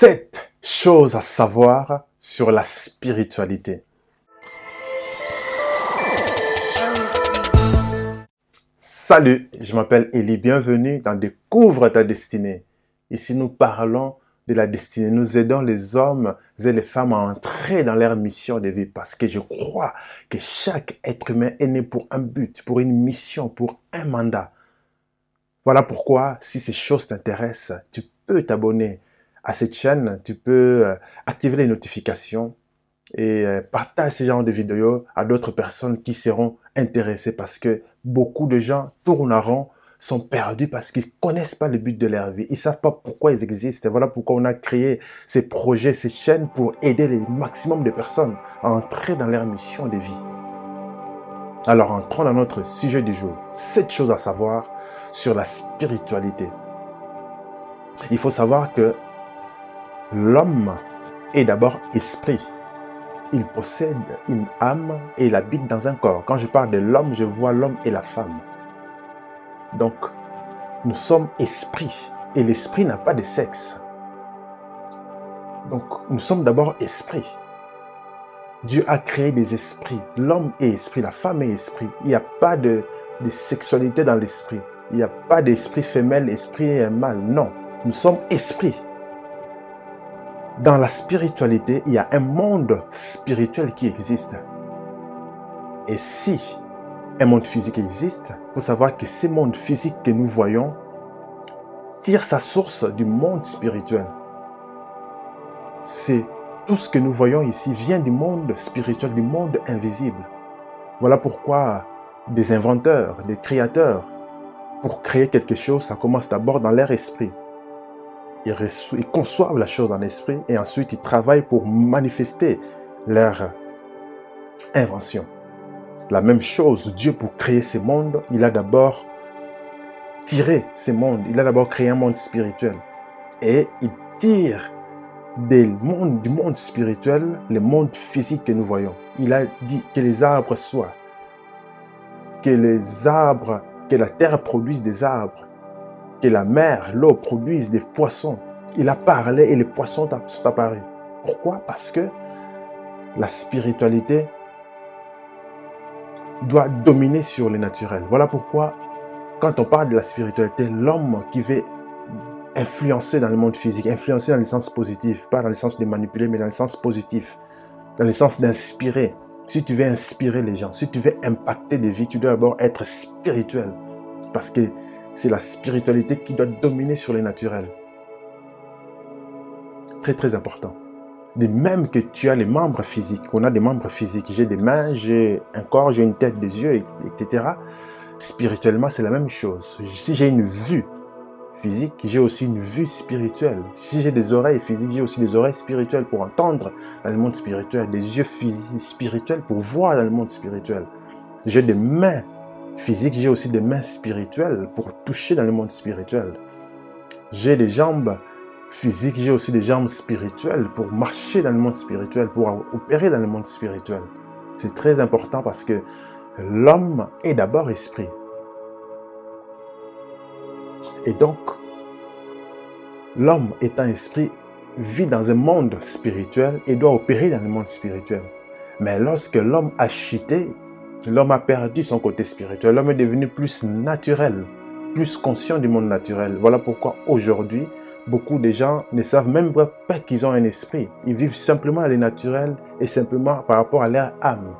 Sept choses à savoir sur la spiritualité. Salut, je m'appelle Elie, bienvenue dans Découvre ta destinée. Ici nous parlons de la destinée, nous aidons les hommes et les femmes à entrer dans leur mission de vie parce que je crois que chaque être humain est né pour un but, pour une mission, pour un mandat. Voilà pourquoi si ces choses t'intéressent, tu peux t'abonner à cette chaîne, tu peux euh, activer les notifications et euh, partage ce genre de vidéos à d'autres personnes qui seront intéressées parce que beaucoup de gens tournent en rond, sont perdus parce qu'ils connaissent pas le but de leur vie. Ils savent pas pourquoi ils existent. voilà pourquoi on a créé ces projets, ces chaînes pour aider le maximum de personnes à entrer dans leur mission de vie. Alors entrons dans notre sujet du jour. Sept choses à savoir sur la spiritualité. Il faut savoir que L'homme est d'abord esprit. Il possède une âme et il habite dans un corps. Quand je parle de l'homme, je vois l'homme et la femme. Donc, nous sommes esprit et l'esprit n'a pas de sexe. Donc, nous sommes d'abord esprit. Dieu a créé des esprits. L'homme est esprit, la femme est esprit. Il n'y a pas de, sexualité dans l'esprit. Il n'y a pas d'esprit femelle, esprit mâle. Non, nous sommes esprit dans la spiritualité, il y a un monde spirituel qui existe. Et si un monde physique existe, il faut savoir que ce monde physique que nous voyons tire sa source du monde spirituel. C'est tout ce que nous voyons ici vient du monde spirituel, du monde invisible. Voilà pourquoi des inventeurs, des créateurs, pour créer quelque chose, ça commence d'abord dans leur esprit ils, conçoivent la chose en esprit et ensuite ils travaillent pour manifester leur invention. La même chose, Dieu pour créer ce monde, il a d'abord tiré ce monde, il a d'abord créé un monde spirituel. Et il tire des mondes, du monde spirituel le monde physique que nous voyons. Il a dit que les arbres soient, que les arbres, que la terre produise des arbres, que la mer, l'eau produise des poissons. Il a parlé et les poissons sont apparus. Pourquoi? Parce que la spiritualité doit dominer sur le naturel. Voilà pourquoi, quand on parle de la spiritualité, l'homme qui veut influencer dans le monde physique, influencer dans le sens positif, pas dans le sens de manipuler, mais dans le sens positif, dans le sens d'inspirer. Si tu veux inspirer les gens, si tu veux impacter des vies, tu dois d'abord être spirituel. Parce que c'est la spiritualité qui doit dominer sur le naturel. Très très important. De même que tu as les membres physiques, on a des membres physiques, j'ai des mains, j'ai un corps, j'ai une tête, des yeux, etc. Spirituellement, c'est la même chose. Si j'ai une vue physique, j'ai aussi une vue spirituelle. Si j'ai des oreilles physiques, j'ai aussi des oreilles spirituelles pour entendre dans le monde spirituel, des yeux spirituels pour voir dans le monde spirituel. J'ai des mains physique, j'ai aussi des mains spirituelles pour toucher dans le monde spirituel. J'ai des jambes physiques, j'ai aussi des jambes spirituelles pour marcher dans le monde spirituel, pour opérer dans le monde spirituel. C'est très important parce que l'homme est d'abord esprit. Et donc, l'homme étant esprit vit dans un monde spirituel et doit opérer dans le monde spirituel. Mais lorsque l'homme a chuté, L'homme a perdu son côté spirituel. L'homme est devenu plus naturel, plus conscient du monde naturel. Voilà pourquoi aujourd'hui, beaucoup de gens ne savent même pas qu'ils ont un esprit. Ils vivent simplement à le naturel et simplement par rapport à leur âme.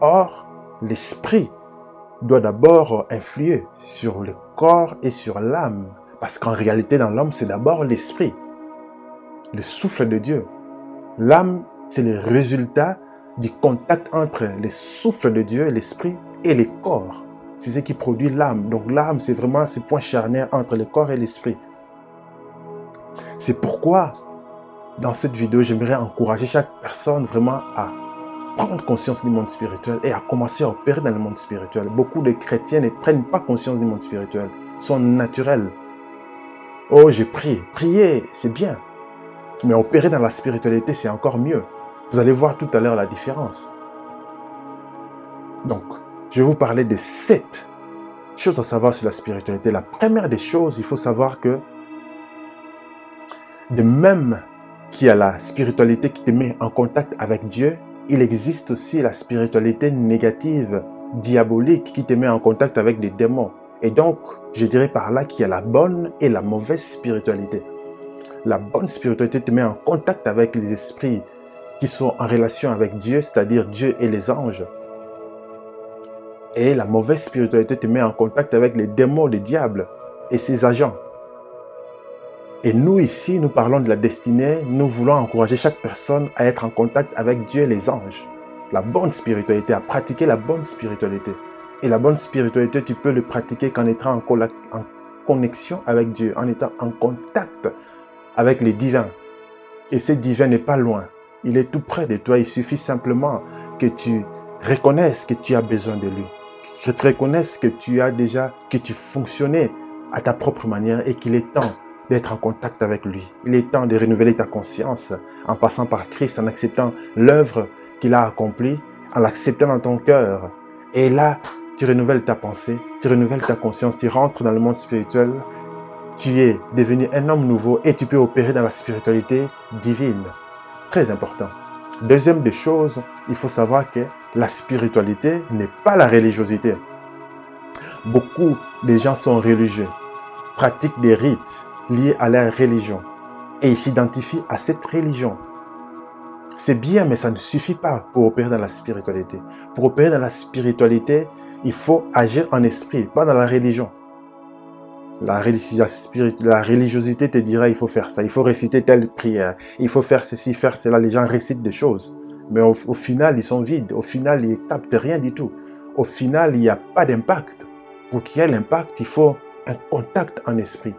Or, l'esprit doit d'abord influer sur le corps et sur l'âme. Parce qu'en réalité, dans l'homme, c'est d'abord l'esprit, le souffle de Dieu. L'âme, c'est le résultat du contact entre les souffles de Dieu, l'esprit et le corps. C'est ce qui produit l'âme. Donc l'âme, c'est vraiment ce point charnière entre le corps et l'esprit. C'est pourquoi, dans cette vidéo, j'aimerais encourager chaque personne vraiment à prendre conscience du monde spirituel et à commencer à opérer dans le monde spirituel. Beaucoup de chrétiens ne prennent pas conscience du monde spirituel, sont naturels. Oh, j'ai prié. Prier, c'est bien. Mais opérer dans la spiritualité, c'est encore mieux. Vous allez voir tout à l'heure la différence. Donc, je vais vous parler de sept choses à savoir sur la spiritualité. La première des choses, il faut savoir que de même qu'il y a la spiritualité qui te met en contact avec Dieu, il existe aussi la spiritualité négative, diabolique, qui te met en contact avec des démons. Et donc, je dirais par là qu'il y a la bonne et la mauvaise spiritualité. La bonne spiritualité te met en contact avec les esprits qui sont en relation avec Dieu, c'est-à-dire Dieu et les anges. Et la mauvaise spiritualité te met en contact avec les démons, les diables et ses agents. Et nous ici, nous parlons de la destinée, nous voulons encourager chaque personne à être en contact avec Dieu et les anges. La bonne spiritualité, à pratiquer la bonne spiritualité. Et la bonne spiritualité, tu peux le pratiquer qu'en étant en, connexion avec Dieu, en étant en contact avec les divins. Et ce divin n'est pas loin. Il est tout près de toi. Il suffit simplement que tu reconnaisses que tu as besoin de lui. Que tu reconnaisses que tu as déjà, que tu fonctionnais à ta propre manière et qu'il est temps d'être en contact avec lui. Il est temps de renouveler ta conscience en passant par Christ, en acceptant l'œuvre qu'il a accomplie, en l'acceptant dans ton cœur. Et là, tu renouvelles ta pensée, tu renouvelles ta conscience, tu rentres dans le monde spirituel, tu es devenu un homme nouveau et tu peux opérer dans la spiritualité divine. Très important. Deuxième des choses, il faut savoir que la spiritualité n'est pas la religiosité. Beaucoup de gens sont religieux, pratiquent des rites, liés à leur religion et ils s'identifient à cette religion. C'est bien, mais ça ne suffit pas pour opérer dans la spiritualité. Pour opérer dans la spiritualité, il faut agir en esprit, pas dans la religion. La, religiosité te dira il faut faire ça, il faut réciter telle prière, il faut faire ceci, faire cela. Les gens récitent des choses, mais au, final, ils sont vides. Au final, ils ne captent rien du tout. Au final, il n'y a pas d'impact. Pour qu'il y ait l'impact, il faut un contact en esprit.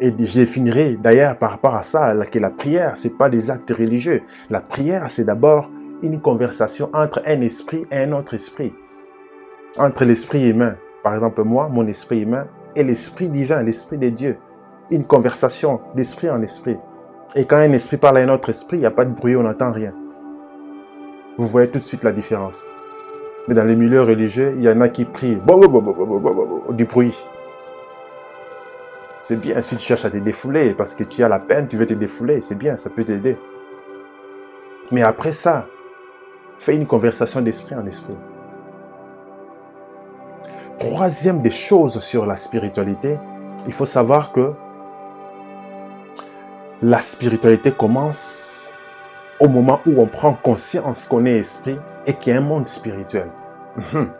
Et je finirai d'ailleurs par rapport à ça, que la prière, c'est pas des actes religieux. La prière, c'est d'abord une conversation entre un esprit et un autre esprit. Entre l'esprit humain, par exemple moi, mon esprit humain, et l'esprit divin, l'esprit de Dieu. Une conversation d'esprit en esprit. Et quand un esprit parle à un autre esprit, il n'y a pas de bruit, on n'entend rien. Vous voyez tout de suite la différence. Mais dans les milieux religieux, il y en a qui prient du bruit. C'est bien si tu cherches à te défouler parce que tu as la peine, tu veux te défouler, c'est bien, ça peut t'aider. Mais après ça, fais une conversation d'esprit en esprit. Troisième des choses sur la spiritualité, il faut savoir que la spiritualité commence au moment où on prend conscience qu'on est esprit et qu'il y a un monde spirituel. Mhm.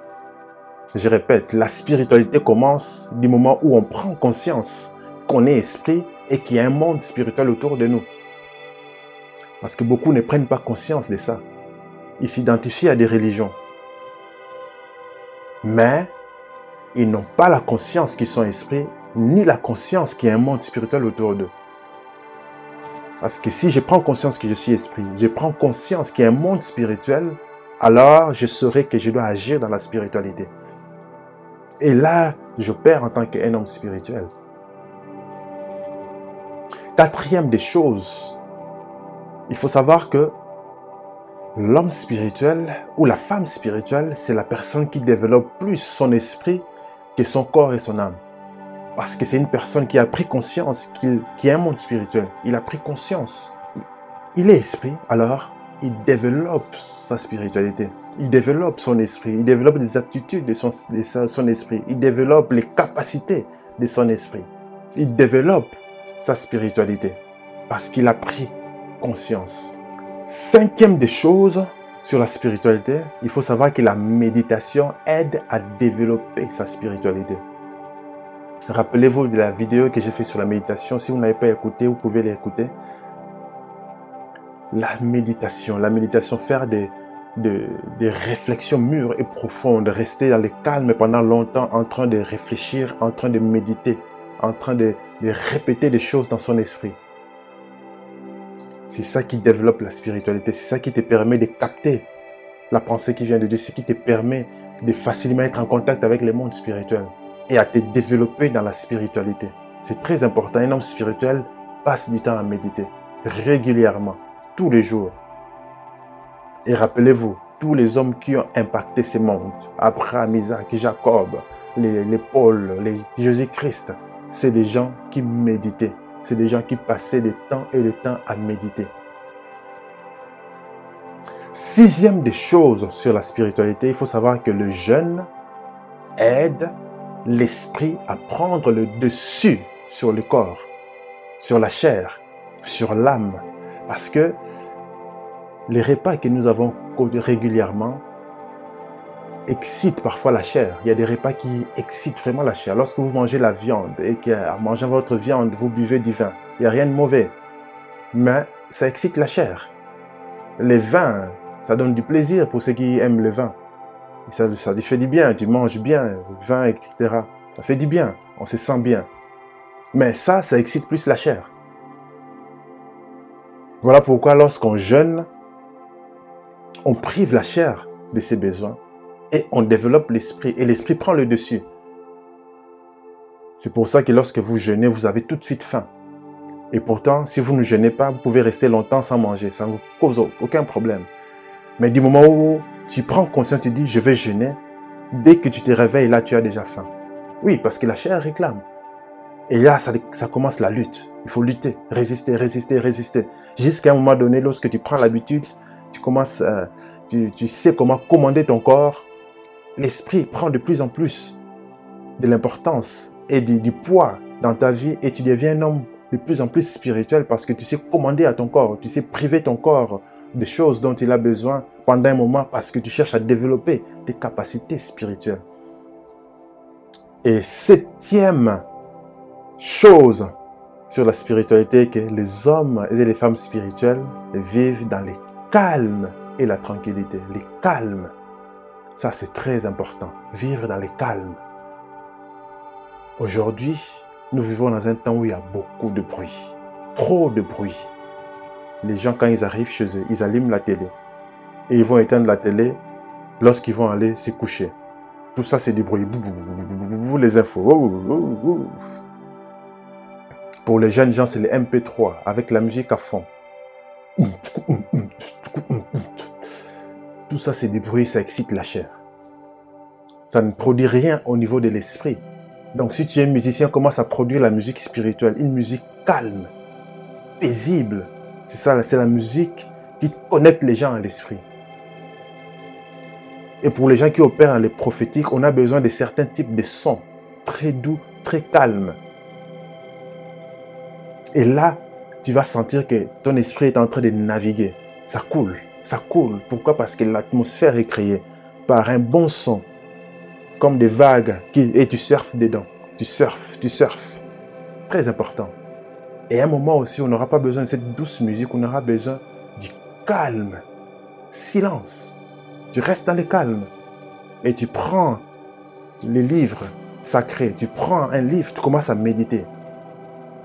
Je répète, la spiritualité commence du moment où on prend conscience qu'on est esprit et qu'il y a un monde spirituel autour de nous. Parce que beaucoup ne prennent pas conscience de ça. Ils s'identifient à des religions. Mais ils n'ont pas la conscience qu'ils sont esprits, ni la conscience qu'il y a un monde spirituel autour d'eux. Parce que si je prends conscience que je suis esprit, je prends conscience qu'il y a un monde spirituel, alors je saurai que je dois agir dans la spiritualité. Et là, je perds en tant qu'un homme spirituel. Quatrième des choses, il faut savoir que l'homme spirituel ou la femme spirituelle, c'est la personne qui développe plus son esprit son corps et son âme. Parce que c'est une personne qui a pris conscience qu'il y a un monde spirituel. Il a pris conscience. Il est esprit, alors il développe sa spiritualité. Il développe son esprit. Il développe des aptitudes de son, de son esprit. Il développe les capacités de son esprit. Il développe sa spiritualité parce qu'il a pris conscience. Cinquième des choses sur la spiritualité, il faut savoir que la méditation aide à développer sa spiritualité. Rappelez-vous de la vidéo que j'ai fait sur la méditation. Si vous n'avez pas écouté, vous pouvez l'écouter. La méditation, la méditation, faire des, des, des, réflexions mûres et profondes, rester dans le calme pendant longtemps en train de réfléchir, en train de méditer, en train de, de répéter des choses dans son esprit. C'est ça qui développe la spiritualité, c'est ça qui te permet de capter la pensée qui vient de Dieu, c'est qui te permet de facilement être en contact avec le monde spirituel et à te développer dans la spiritualité. C'est très important. Un homme spirituel passe du temps à méditer régulièrement, tous les jours. Et rappelez-vous, tous les hommes qui ont impacté ce monde, Abraham, Isaac, Jacob, les, les Paul, les Jésus-Christ, c'est des gens qui méditaient. C'est des gens qui passaient des temps et des temps à méditer. Sixième des choses sur la spiritualité, il faut savoir que le jeûne aide l'esprit à prendre le dessus sur le corps, sur la chair, sur l'âme. Parce que les repas que nous avons régulièrement excitent parfois la chair. Il y a des repas qui excitent vraiment la chair. Lorsque vous mangez la viande et qu'en mangeant votre viande, vous buvez du vin, il n'y a rien de mauvais. Mais ça excite la chair. Les vins, ça donne du plaisir pour ceux qui aiment le vin. Ça, ça fait du bien, tu manges bien, vin, etc. Ça fait du bien, on se sent bien. Mais ça, ça excite plus la chair. Voilà pourquoi lorsqu'on jeûne, on prive la chair de ses besoins et on développe l'esprit et l'esprit prend le dessus. C'est pour ça que lorsque vous jeûnez, vous avez tout de suite faim. Et pourtant, si vous ne jeûnez pas, vous pouvez rester longtemps sans manger. Ça ne vous cause aucun problème. Mais du moment où tu prends conscience, tu dis, je vais jeûner, dès que tu te réveilles, là, tu as déjà faim. Oui, parce que la chair réclame. Et là, ça, commence la lutte. Il faut lutter, résister, résister, résister. Jusqu'à un moment donné, lorsque tu prends l'habitude, tu commences, euh, tu sais comment commander ton corps, l'esprit prend de plus en plus de l'importance et du, poids dans ta vie et tu deviens un homme de plus en plus spirituel parce que tu sais commander à ton corps, tu sais priver ton corps des choses dont il a besoin pendant un moment parce que tu cherches à développer tes capacités spirituelles. Et septième chose sur la spiritualité, que les hommes et les femmes spirituelles vivent dans les calmes et la tranquillité. Les calmes ça, c'est très important. Vivre dans le calme. Aujourd'hui, nous vivons dans un temps où il y a beaucoup de bruit. Trop de bruit. Les gens, quand ils arrivent chez eux, ils allument la télé. Et ils vont éteindre la télé lorsqu'ils vont aller se coucher. Tout ça, c'est du bruit. Les infos. Pour les jeunes gens, c'est les MP3 avec la musique à fond. Tout ça, c'est du bruit, ça excite la chair. Ça ne produit rien au niveau de l'esprit. Donc si tu es musicien, commence à produire la musique spirituelle, une musique calme, paisible. C'est ça, c'est la musique qui connecte les gens à l'esprit. Et pour les gens qui opèrent dans les prophétiques, on a besoin de certains types de sons, très doux, très calmes. Et là, tu vas sentir que ton esprit est en train de naviguer. Ça coule ça coule. Pourquoi? Parce que l'atmosphère est créée par un bon son, comme des vagues, qui, et tu surfes dedans. Tu surfes, tu surfes. Très important. Et à un moment aussi, on n'aura pas besoin de cette douce musique, on aura besoin du calme. Silence. Tu restes dans le calme. Et tu prends les livres sacrés, tu prends un livre, tu commences à méditer.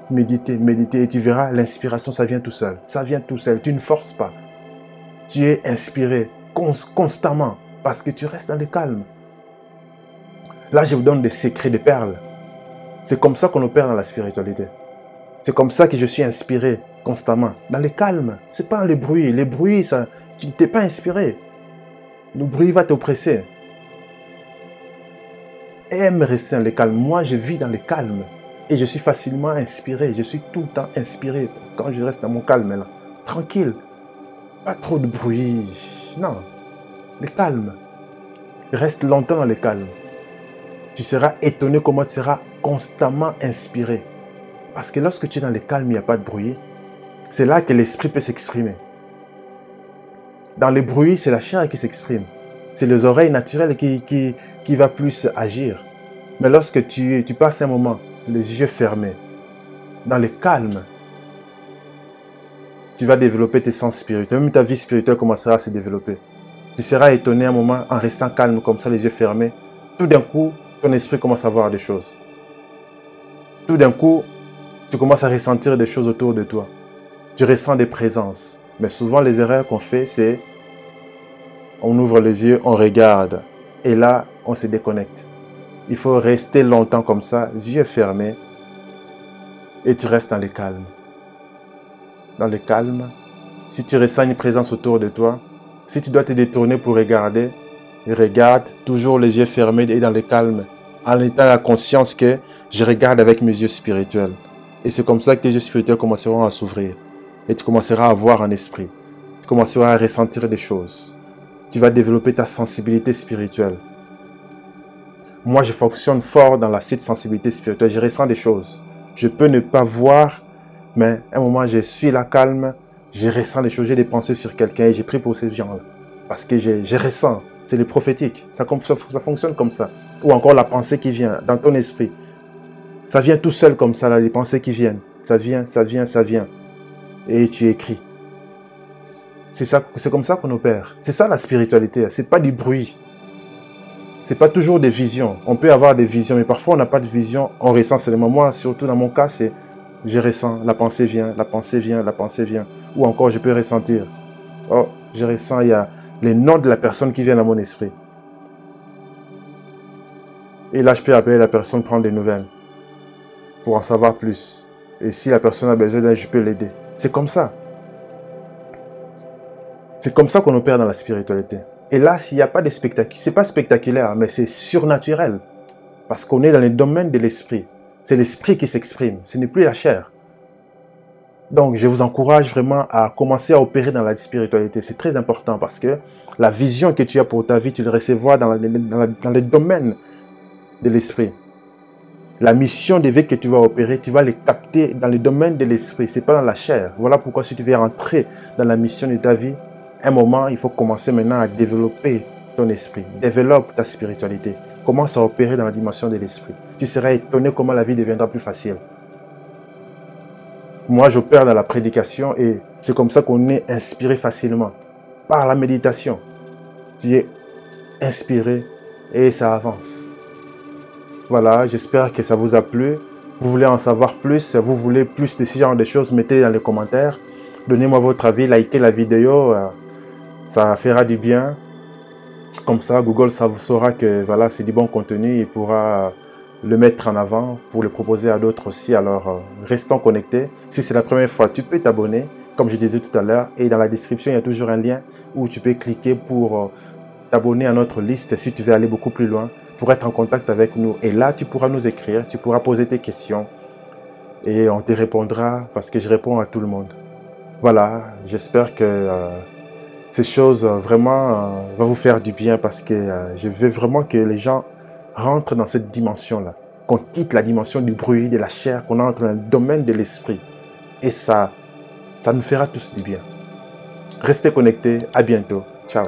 Méditer, méditer, et tu verras, l'inspiration, ça vient tout seul. Ça vient tout seul. Tu ne forces pas tu es inspiré constamment parce que tu restes dans le calme. Là, je vous donne des secrets, des perles. C'est comme ça qu'on opère dans la spiritualité. C'est comme ça que je suis inspiré constamment, dans le calme. C'est pas le bruit. Les bruits, ça, tu t'es pas inspiré. Le bruit va t'oppresser. Aime rester dans le calme. Moi, je vis dans le calme. Et je suis facilement inspiré. Je suis tout le temps inspiré quand je reste dans mon calme là. Tranquille. Pas trop de bruit. Non. Le calme. Reste longtemps dans le calme. Tu seras étonné comment tu seras constamment inspiré. Parce que lorsque tu es dans le calme, il n'y a pas de bruit. C'est là que l'esprit peut s'exprimer. Dans le bruit, c'est la chair qui s'exprime. C'est les oreilles naturelles qui, qui, qui va plus agir. Mais lorsque tu, tu passes un moment, les yeux fermés, dans le calme, tu vas développer tes sens spirituels. Même ta vie spirituelle commencera à se développer. Tu seras étonné un moment en restant calme comme ça, les yeux fermés. Tout d'un coup, ton esprit commence à voir des choses. Tout d'un coup, tu commences à ressentir des choses autour de toi. Tu ressens des présences. Mais souvent, les erreurs qu'on fait, c'est on ouvre les yeux, on regarde. Et là, on se déconnecte. Il faut rester longtemps comme ça, yeux fermés. Et tu restes dans le calme dans le calme, si tu ressens une présence autour de toi, si tu dois te détourner pour regarder, regarde toujours les yeux fermés et dans le calme, en étant la conscience que je regarde avec mes yeux spirituels. Et c'est comme ça que tes yeux spirituels commenceront à s'ouvrir. Et tu commenceras à voir un esprit. Tu commenceras à ressentir des choses. Tu vas développer ta sensibilité spirituelle. Moi, je fonctionne fort dans la sensibilité spirituelle. Je ressens des choses. Je peux ne pas voir, mais à un moment, je suis là calme. Je ressens des choses. J'ai des pensées sur quelqu'un et j'ai pris pour ces gens-là. Parce que je, ressens. C'est le prophétique. Ça, ça, ça fonctionne comme ça. Ou encore la pensée qui vient dans ton esprit. Ça vient tout seul comme ça, les pensées qui viennent. Ça vient, ça vient, ça vient. Et tu écris. C'est ça, c'est comme ça qu'on opère. C'est ça la spiritualité. C'est pas du bruit. C'est pas toujours des visions. On peut avoir des visions, mais parfois on n'a pas de vision. On ressent seulement. Moi, surtout dans mon cas, c'est je ressens. La pensée vient, la pensée vient, la pensée vient. Ou encore, je peux ressentir. Oh, je ressens. Il y a les noms de la personne qui vient dans mon esprit. Et là, je peux appeler la personne, prendre des nouvelles pour en savoir plus. Et si la personne a besoin d'aide, je peux l'aider. C'est comme ça. C'est comme ça qu'on opère dans la spiritualité. Et là, s'il n'y a pas de spectacle, c'est pas spectaculaire, mais c'est surnaturel. Parce qu'on est dans le domaine de l'esprit. C'est l'esprit qui s'exprime, ce n'est plus la chair. Donc, je vous encourage vraiment à commencer à opérer dans la spiritualité. C'est très important parce que la vision que tu as pour ta vie, tu le recevras dans, dans le domaine de l'esprit la mission de vie que tu vas opérer, tu vas les capter dans le domaine de l'esprit, c'est pas dans la chair. Voilà pourquoi si tu veux rentrer dans la mission de ta vie, un moment, il faut commencer maintenant à développer ton esprit. Développe ta spiritualité. Commence à opérer dans la dimension de l'esprit. Tu seras étonné comment la vie deviendra plus facile. Moi, j'opère dans la prédication et c'est comme ça qu'on est inspiré facilement. Par la méditation. Tu es inspiré et ça avance. Voilà, j'espère que ça vous a plu. Vous voulez en savoir plus, vous voulez plus de ce genre de choses, mettez dans les commentaires. Donnez-moi votre avis, likez la vidéo, euh, ça fera du bien. Comme ça, Google saura que voilà, c'est du bon contenu, il pourra le mettre en avant pour le proposer à d'autres aussi. Alors, euh, restons connectés. Si c'est la première fois, tu peux t'abonner, comme je disais tout à l'heure. Et dans la description, il y a toujours un lien où tu peux cliquer pour euh, t'abonner à notre liste si tu veux aller beaucoup plus loin pour être en contact avec nous. Et là, tu pourras nous écrire, tu pourras poser tes questions et on te répondra parce que je réponds à tout le monde. Voilà, j'espère que euh, ces choses euh, vraiment euh, vont vous faire du bien parce que je veux vraiment que les gens rentrent dans cette dimension-là, qu'on quitte la dimension du bruit, de la chair, qu'on entre dans le domaine de l'esprit. Et ça, ça nous fera tous du bien. Restez connectés, à bientôt. Ciao.